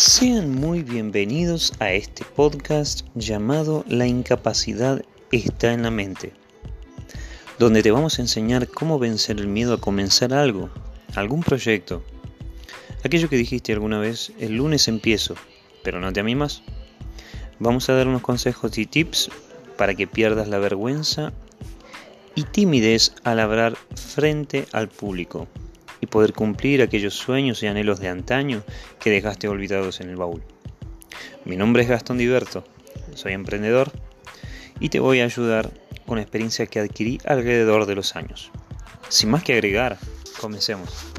Sean muy bienvenidos a este podcast llamado La incapacidad está en la mente, donde te vamos a enseñar cómo vencer el miedo a comenzar algo, algún proyecto. Aquello que dijiste alguna vez, el lunes empiezo, pero no te animas. Vamos a dar unos consejos y tips para que pierdas la vergüenza y timidez al hablar frente al público y poder cumplir aquellos sueños y anhelos de antaño que dejaste olvidados en el baúl. Mi nombre es Gastón Diverto, soy emprendedor y te voy a ayudar con experiencia que adquirí alrededor de los años. Sin más que agregar, comencemos.